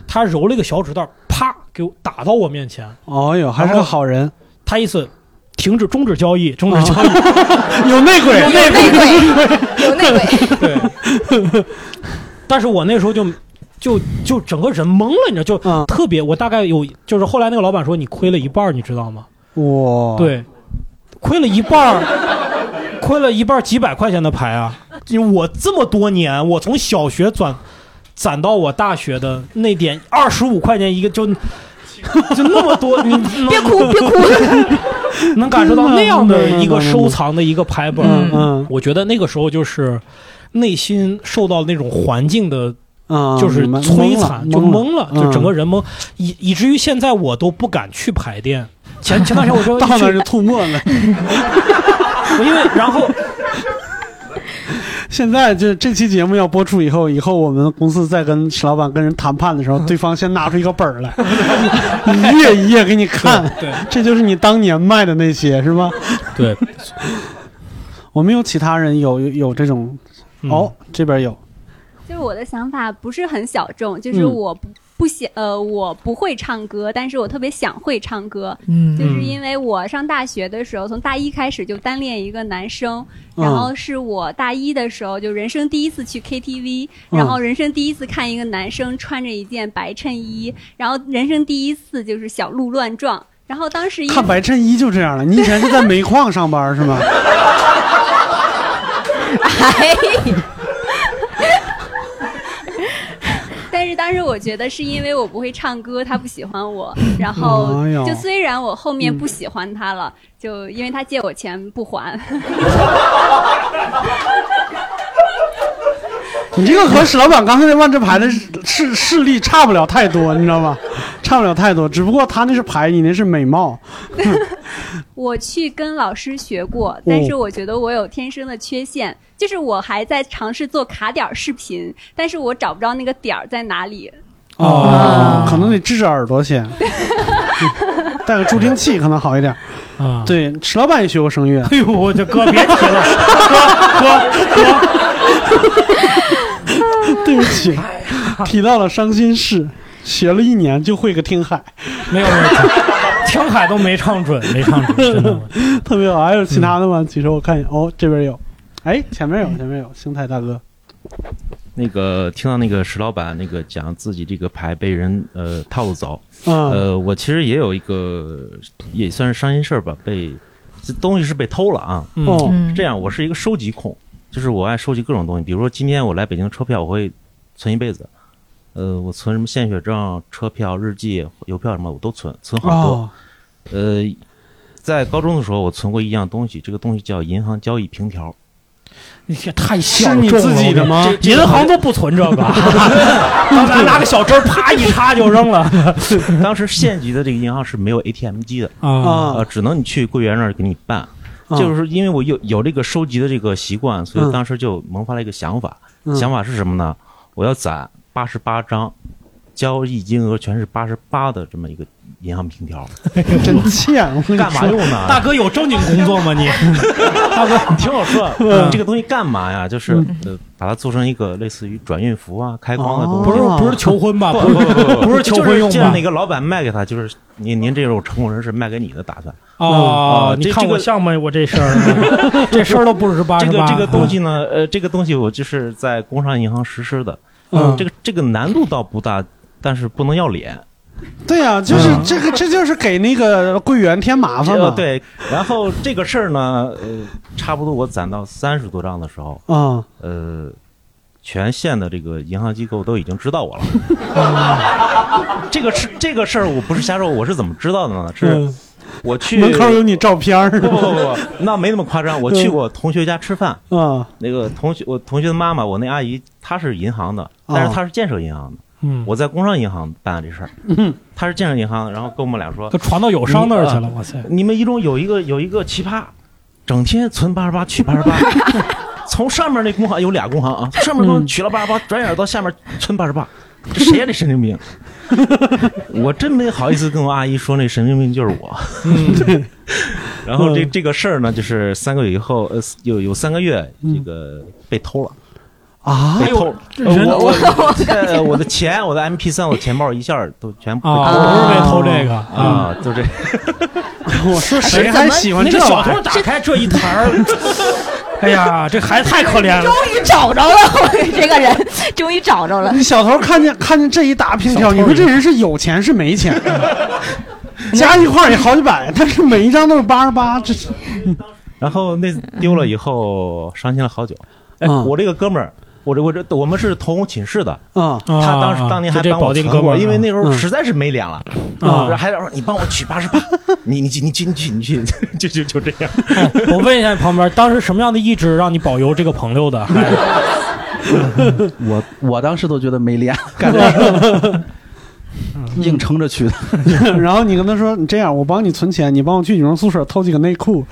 他揉了一个小纸袋，啪给我打到我面前，哦哟，还是个好人，他意思停止终止交易，终止交易，有内鬼，有内鬼，有内鬼。对，但是我那时候就就就整个人懵了，你知道，就嗯特别，我大概有，就是后来那个老板说你亏了一半，你知道吗？哇，，对，亏了一半，亏了一半几百块钱的牌啊！我这么多年，我从小学转攒到我大学的那点二十五块钱一个就。就那么多，你 别哭，别哭。能感受到那样的一个收藏的一个牌本，嗯嗯我觉得那个时候就是内心受到那种环境的，嗯，就是摧残，就懵了，嗯就整个人懵，以以至于现在我都不敢去排店。前前段时间我说 到那就吐沫了。我因为然后 现在这这期节目要播出以后，以后我们公司再跟史老板跟人谈判的时候，对方先拿出一个本儿来，一页一页给你看。对，这就是你当年卖的那些是吧？对，我们有其他人有有有这种，嗯哦，这边有，就是我的想法不是很小众，就是嗯我不不想呃，我不会唱歌，但是我特别想会唱歌。嗯就是因为我上大学的时候，从大一开始就单恋一个男生，嗯然后是我大一的时候就人生第一次去 KTV，嗯然后人生第一次看一个男生穿着一件白衬衣，然后人生第一次就是小鹿乱撞。然后当时一看白衬衣就这样了。你以前是在煤矿上班是吗？哎，但是当时我觉得是因为我不会唱歌，他不喜欢我。然后就虽然我后面不喜欢他了，就因为他借我钱不还。你这个和史老板刚才那万智牌的势势力差不了太多，你知道吗？差不了太多，只不过他那是牌，你那是美貌。我去跟老师学过，但是我觉得我有天生的缺陷，就是我还在尝试做卡点儿视频，但是我找不着那个点儿在哪里。哦，可能得治治耳朵先，带个助听器可能好一点。啊，对，迟老板也学过声乐。哎呦，我这哥别提了，哥哥哥，对不起，提到了伤心事，学了一年就会个听海，没有没有，听海都没唱准，没唱准，真的。特别好。还有其他的吗？举手我看一眼。哦，这边有，哎，前面有，前面有，星泰大哥。那个听到那个石老板那个讲自己这个牌被人呃套路走，嗯呃，我其实也有一个也算是伤心事儿吧，被这东西是被偷了啊。嗯哦是这样，我是一个收集控，就是我爱收集各种东西，比如说今天我来北京车票，我会存一辈子。呃，我存什么献血证、车票、日记、邮票什么，我都存，存好多。哦呃，在高中的时候，我存过一样东西，这个东西叫银行交易凭条。你这太小是你自己的吗银行都不存这个，拿拿个小针啪一插就扔了。当时县级的这个银行是没有 ATM 机的啊呃，只能你去柜员那儿给你办。啊就是因为我有有这个收集的这个习惯，所以嗯当时就萌发了一个想法。嗯想法是什么呢？我要攒八十八张，交易金额全是八十八的这么一个银行凭条。真欠，干嘛用呢？大哥有正经工作吗你？大哥，你听我说，嗯这个东西干嘛呀？就是嗯呃，把它做成一个类似于转运符啊、开光的东西。不是不是求婚吧不不是不是求婚用吧就是见哪个老板卖给他，就是您您这种成功人士卖给你的打算。哦啊，你看这这个我像吗？我这事儿，这事儿都不是八十八。这个这个东西呢，呃，这个东西我就是在工商银行实施的，嗯这个这个难度倒不大，但是不能要脸。对呀、就是这个，这就是给那个柜员添麻烦嘛。呃对，然后这个事儿呢，呃，差不多我攒到三十多张的时候，啊，呃，全县的这个银行机构都已经知道我了。这个是这个事儿，我不是瞎说，我是怎么知道的呢？是嗯我 去门口有你照片儿不不不不，那没那么夸张。我去我同学家吃饭，啊，那个同学，我同学的妈妈，我那阿姨，她是银行的，但是她是建设银行的。嗯我在工商银行办的这事儿，嗯，他是建设银行，然后跟我们俩说，他传到友商那儿去了哇塞你们一中有一个有一个奇葩，整天存八十八取八十八，从上面那工行有俩工行啊，上面都取了八十八，转眼到下面存八十八，这谁呀？这神经病！我真没好意思跟我阿姨说那神经病就是我。嗯，然后这这个事儿呢，就是三个月以后，呃，有有三个月，这个被偷了。啊被偷！哎呦呃我人我呃我的钱，我的 M P 三，我的钱包一下都全部被偷啊了。不是被偷这个啊，就这。我说谁还喜欢这小偷打开这一台儿？哎呀，这孩子太可怜了。终于找着了，我这个人终于找着了。你小偷看见看见这一大拼条，你说这人是有钱是没钱？加一块儿也好几百，但是每一张都是八十八，这是然后那丢了以后，伤心了好久。哎，嗯我这个哥们儿，我这我这我们是同寝室的。啊他当时当年还帮我就这保定存过，哥因为那时候嗯实在是没脸了啊还说你帮我取八十八，你你你去你去你去，就就就这样。我问一下你旁边，当时什么样的意志让你保佑这个朋友的？还 我我当时都觉得没脸干 硬撑着去的。然后你跟他说：“你这样，我帮你存钱，你帮我去女生宿舍偷几个内裤，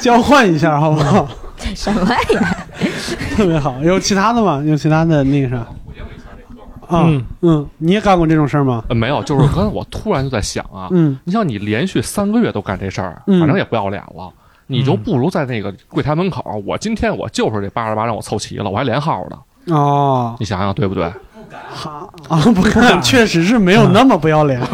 交换一下，好不好什么呀？？” 特别好。有其他的吗？有其他的那个啥？啊，嗯嗯，你也干过这种事儿吗？呃，没有，就是刚才我突然就在想啊，嗯，你像你连续三个月都干这事儿，嗯反正也不要脸了，你就不如在那个柜台门口，我今天我就是这八十八让我凑齐了，我还连号呢，哦，你想想对不对？啊，不敢，确实是没有那么不要脸。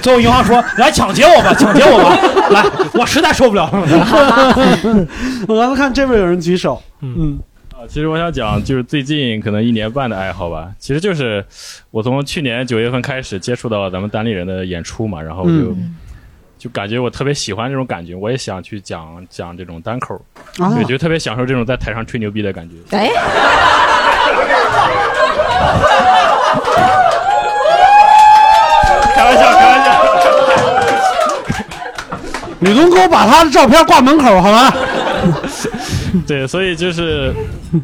最后银行说：“来抢劫我吧，抢劫我吧！来，我实在受不了了。我刚才看这边有人举手，嗯，啊，其实我想讲，就是最近可能一年半的爱好吧，其实就是我从去年九月份开始接触到咱们单立人的演出嘛，然后就、嗯就感觉我特别喜欢这种感觉，我也想去讲讲这种单口，啊对，就特别享受这种在台上吹牛逼的感觉。哎，开玩笑，开玩笑。吕东给我把他的照片挂门口好吗？对，所以就是，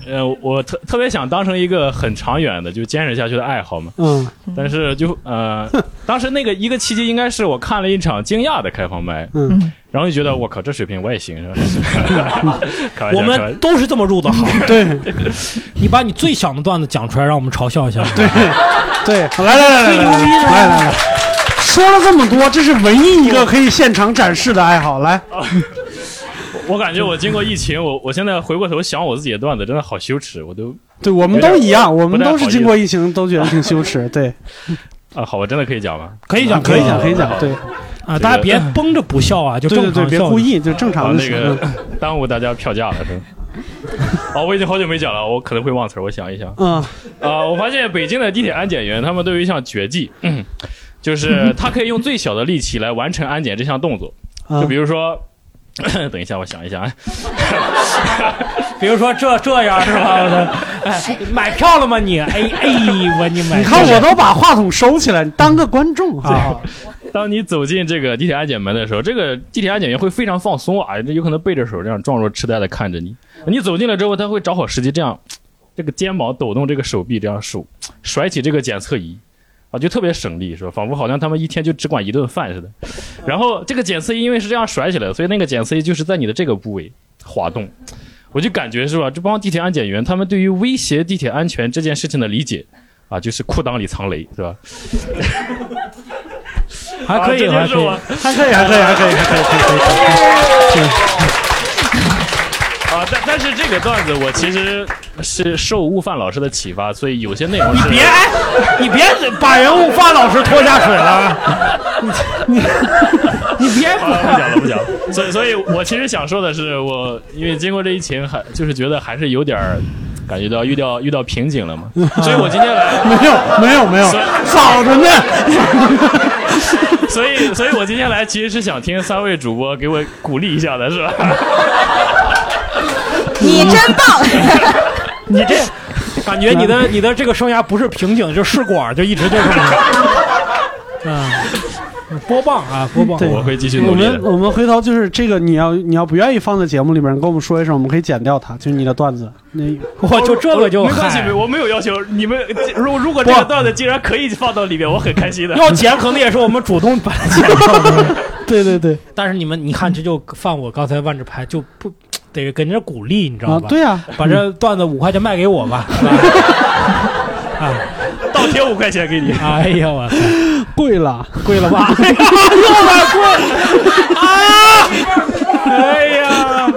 呃，我特特别想当成一个很长远的，就坚持下去的爱好嘛。嗯，但是就呃，当时那个一个契机应该是我看了一场惊讶的开放麦，嗯，然后就觉得我靠，这水平我也行，是吧？开玩笑，我们都是这么入的行。对，你把你最想的段子讲出来，让我们嘲笑一下。对对，来来来来来来来来，说了这么多，这是唯一一个可以现场展示的爱好。来，我感觉我经过疫情，我我现在回过头想我自己的段子，真的好羞耻，我都对我们都一样，我们都是经过疫情，都觉得挺羞耻。对，啊，好，我真的可以讲吗？可以讲，可以讲，可以讲。对，啊，大家别绷着不笑啊，就对对对，别正常笑故意，就正啊常的那个耽误大家票价了，是吧？哦，我已经好久没讲了，我可能会忘词儿，我想一想。嗯，啊、我发现北京的地铁安检员他们都有一项绝技，嗯、就是 他可以用最小的力气来完成安检这项动作。啊就比如说，等一下，我想一想啊，比如说这这样是吧？我的，哎，买票了吗你？哎哎，我你买？你看我都把话筒收起来，你当个观众哈。当你走进这个地铁安检门的时候，这个地铁安检员会非常放松啊，有可能背着手这样状若痴呆的看着你。你走进了之后，他会找好时机，这样这个肩膀抖动这个手臂，这样手甩起这个检测仪。啊，就特别省力，是吧？仿佛好像他们一天就只管一顿饭似的。然后这个检测仪因为是这样甩起来的，所以那个检测仪就是在你的这个部位滑动。我就感觉是吧？这帮地铁安检员他们对于威胁地铁安全这件事情的理解啊，就是裤裆里藏雷，是吧？还可以，啊还可以还可以，还可以，还可以，还可以，可以，可以。啊，但但是这个段子我其实是受悟饭老师的启发，所以有些内容是你别哎，你别把人物饭老师拖下水了，你你你别啊不讲了不讲了。所以所以我其实想说的是，我因为经过这疫情，还就是觉得还是有点儿感觉到遇到遇到瓶颈了嘛，所以我今天来 没有，没有，没有，早着呢。所以所以我今天来其实是想听三位主播给我鼓励一下的，是吧？你真 棒！你这感觉你的 你的这个生涯不是瓶颈，就试管，就一直就这么。嗯，播棒啊，播棒，对我会继续我努力我们。我们回头就是这个，你要你要不愿意放在节目里边，你跟我们说一声，我们可以剪掉它，就是你的段子。那我就这个就没关系，我没有要求。你们如如果这个段子竟然可以放到里面，我很开心的。要剪可能也是我们主动把它剪掉的。对对对，但是你们你看，这就放我刚才万智牌就不得给人家鼓励，你知道吧？啊对呀把这段子五块钱卖给我吧。啊，倒贴五块钱给你。哎呀，我操，贵了，贵了吧？哎呀，又来贵啊！哎呀，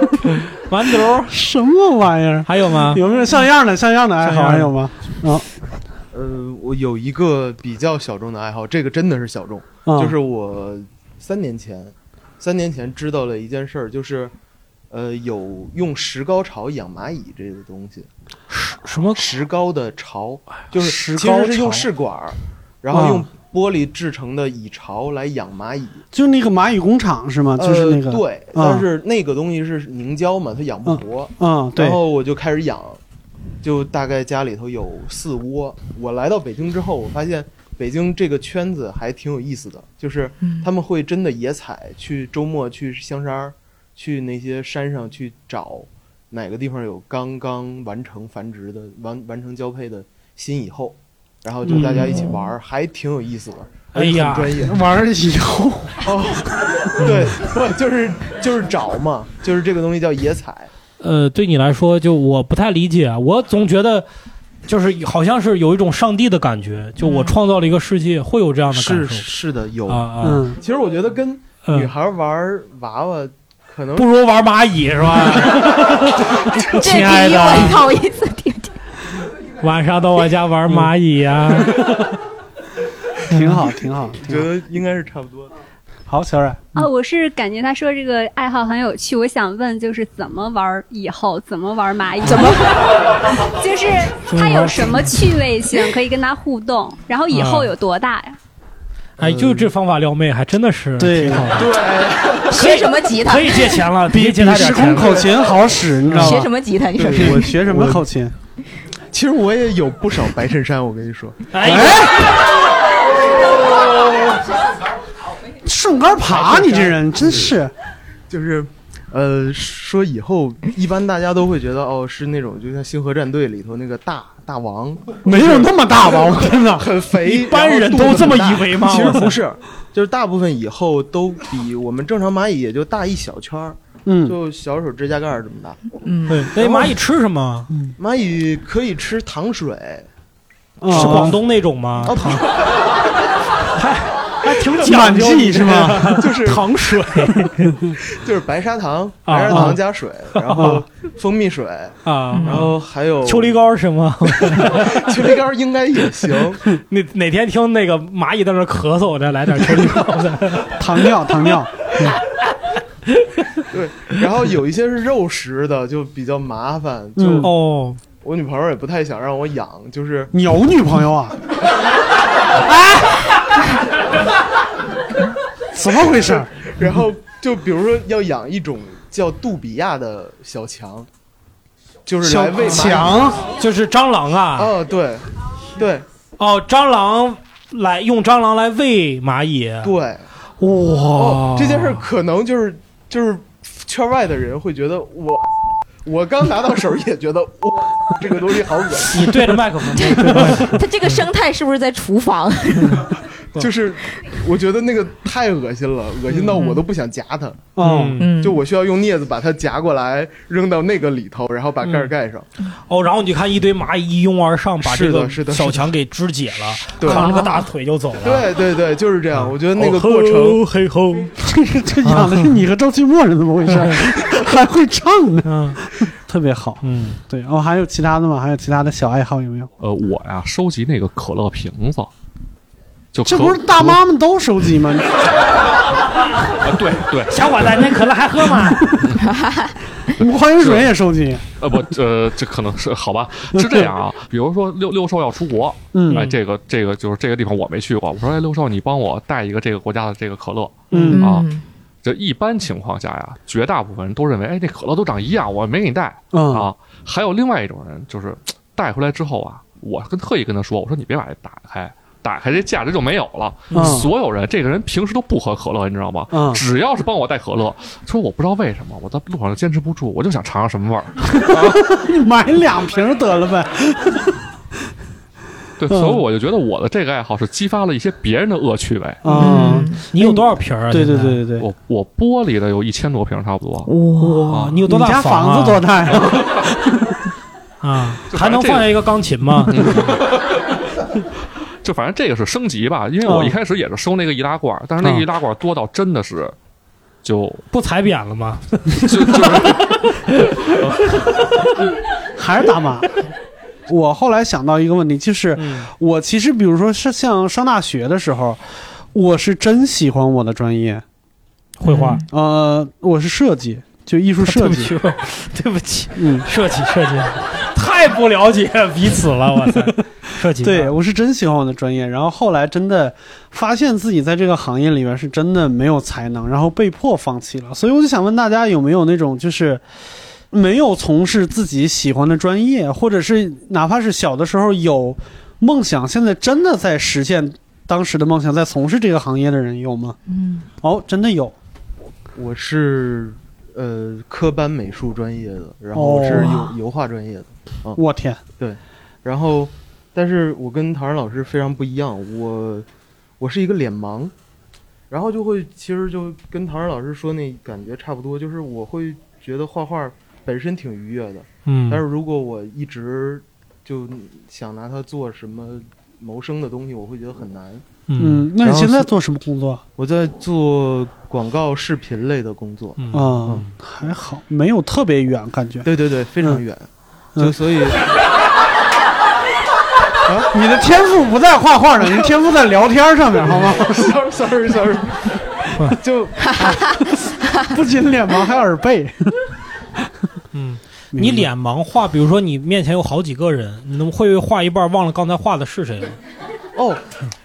完犊什么玩意儿？还有吗？有没有像样的像样的爱好？还有吗？啊，呃，我有一个比较小众的爱好，这个真的是小众，啊就是我三年前，三年前知道了一件事儿，就是，呃，有用石膏巢养蚂蚁这个东西。石什么石膏的巢？就是石膏其实是用试管儿，然后用啊玻璃制成的蚁巢来养蚂蚁。就那个蚂蚁工厂是吗？就是那个呃、对，啊但是那个东西是凝胶嘛，它养不活。嗯对然后我就开始养，就大概家里头有四窝。我来到北京之后，我发现北京这个圈子还挺有意思的，就是他们会真的野采，去周末去香山儿，去那些山上去找哪个地方有刚刚完成繁殖的、完完成交配的新蚁后，然后就大家一起玩儿，还挺有意思的。哎呀专业，玩儿以后哦，对，不 就是就是找嘛，就是这个东西叫野采。呃，对你来说，就我不太理解啊，我总觉得就是好像是有一种上帝的感觉，就我创造了一个世界，会有这样的感受。是的，有啊啊嗯，其实我觉得跟嗯女孩玩娃娃可能不如玩蚂蚁是吧？这亲爱的不好意思听听。晚上到我家玩蚂蚁呀、挺好，挺好。觉得应该是差不多的。好，小冉，啊，我是感觉他说这个爱好很有趣，我想问就是怎么玩以后，怎么玩蚂蚁？怎么？就是他有什么趣味性可以跟他互动？然后以后有多大呀？哎，就这方法撩妹，还真的是对挺好的。对，学什么吉他？可以借钱了，比别借他时空口琴好使，你知道吗？学什么吉他？你说是？我学什么口琴？其实我也有不少白衬衫，我跟你说。哎，顺杆爬，你这人真是。就是，呃，说以后一般大家都会觉得哦，是那种就像《星河战队》里头那个大大王，没有那么大吧？我天哪，很肥，一般人都这么以为吗其实不是，就是大部分以后都比我们正常蚂蚁也就大一小圈儿，嗯，就小手指甲盖儿这么大。嗯，对，那蚂蚁吃什么？蚂蚁可以吃糖水，啊是广东那种吗？哦，还挺讲满究记是吗？就是糖水 就是白砂糖，啊白砂糖加水，然后蜂蜜水，啊，然后还有秋梨膏是吗？秋梨膏应该也行。哪哪天听那个蚂蚁在那咳嗽，我再来点秋梨膏的。糖尿，糖尿。对，然后有一些是肉食的，就比较麻烦。就、嗯哦，我女朋友也不太想让我养，就是你有女朋友啊啊？怎么回事？然后就比如说要养一种叫杜比亚的小强，就是来喂强就是蟑螂啊。哦，对，对哦，蟑螂来用蟑螂来喂蚂蚁。对，哇哦，这件事可能就是就是圈外的人会觉得我。我刚拿到手也觉得哇，这个东西好恶心。你对着麦克风，它 这个生态是不是在厨房？就是我觉得那个太恶心了，恶心到我都不想夹它。嗯就我需要用镊子把它夹过来，扔到那个里头，然后把盖儿盖上。哦，然后你看一堆蚂蚁一拥而上，把这个小强给肢解了，对扛着个大腿就走了。对对对，就是这样。我觉得那个哦过程，嘿吼，这是这养的是你和周奇墨是怎么回事？还会唱呢，特别好。嗯，对。哦，还有其他的吗？还有其他的小爱好有没有？呃，我呀收集那个可乐瓶子，就这不是大妈们都收集吗？啊，对对，小伙子，那可乐还喝吗？矿泉水也收集。呃不，呃，这可能是好吧，是这样啊。比如说六六兽要出国，嗯哎，这个这个就是这个地方我没去过，我说哎六兽你帮我带一个这个国家的这个可乐，嗯啊，这一般情况下呀，绝大部分人都认为哎这可乐都长一样，我没给你带嗯啊。还有另外一种人就是带回来之后啊，我跟特意跟他说，我说你别把这打开。打开这价值就没有了。嗯所有人，这个人平时都不喝可乐，你知道吗？嗯只要是帮我带可乐，说我不知道为什么，我在路上就坚持不住，我就想尝尝什么味儿。你买两瓶得了呗。对，嗯所以我就觉得我的这个爱好是激发了一些别人的恶趣味。嗯，你有多少瓶啊？对对对对对。我我玻璃的有一千多瓶差不多。哇，你有多大家房啊房子多大呀？啊？还能放下一个钢琴吗？就反正这个是升级吧，因为我嗯一开始也是收那个易拉罐，但是那个易拉罐多到真的是就不踩扁了吗？就就是 还是大妈。我后来想到一个问题，就是嗯我其实比如说是像上大学的时候，我是真喜欢我的专业，绘画。呃，我是设计，就艺术设计。对不起，对不起，嗯，设计设计，太不了解彼此了，我操！设计对，我是真喜欢我的专业，然后后来真的发现自己在这个行业里边是真的没有才能，然后被迫放弃了。所以我就想问大家有没有那种就是没有从事自己喜欢的专业，或者是哪怕是小的时候有梦想，现在真的在实现当时的梦想，在从事这个行业的人有吗？嗯，哦，真的有。我是呃科班美术专业的，然后我是哦油油画专业的。嗯，我天，对，然后但是我跟唐然老师非常不一样，我我是一个脸盲，然后就会其实就跟唐然老师说那感觉差不多，就是我会觉得画画本身挺愉悦的，嗯但是如果我一直就想拿它做什么谋生的东西，我会觉得很难。嗯，那你现在做什么工作？我在做广告视频类的工作。嗯。啊、还好，没有特别远，感觉。对对对，非常远，嗯。就所以啊？你的天赋不在画画上，你的天赋在聊天上面，好吗？Sorry sorry sorry，就 不仅脸盲还耳背。嗯，你脸盲画，比如说你面前有好几个人，你能会不会画一半忘了刚才画的是谁了？哦，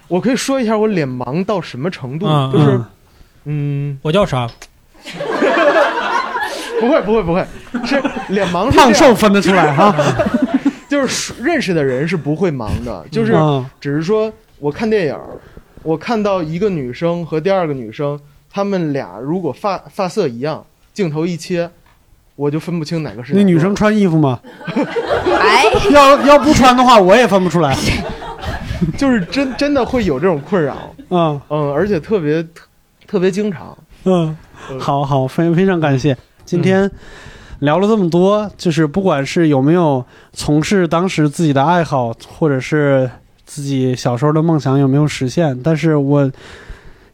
我可以说一下我脸盲到什么程度，嗯就是嗯嗯，我叫啥？不会不会不会，是脸盲是胖这样瘦分得出来哈。就是认识的人是不会盲的，就是嗯只是说我看电影，我看到一个女生和第二个女生，她们俩如果发发色一样，镜头一切，我就分不清哪个是哪个那女生穿衣服吗？哎，要要不穿的话，我也分不出来。就是真真的会有这种困扰，嗯嗯，而且特别特特别经常。嗯，好好，非非常感谢今天。聊了这么多，就是不管是有没有从事当时自己的爱好，或者是自己小时候的梦想有没有实现，但是我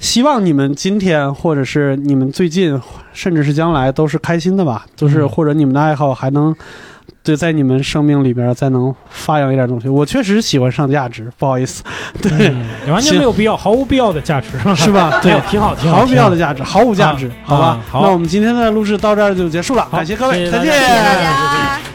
希望你们今天，或者是你们最近，甚至是将来都是开心的吧，就是或者你们的爱好还能。对，在你们生命里边再能发扬一点东西，我确实喜欢上价值，不好意思，对，嗯完全没有必要，毫无必要的价值，是吧？对，挺好，挺好，毫无必要的价值，毫无价值，啊好吧啊？好那我们今天的录制到这儿就结束了，感谢各位，再见。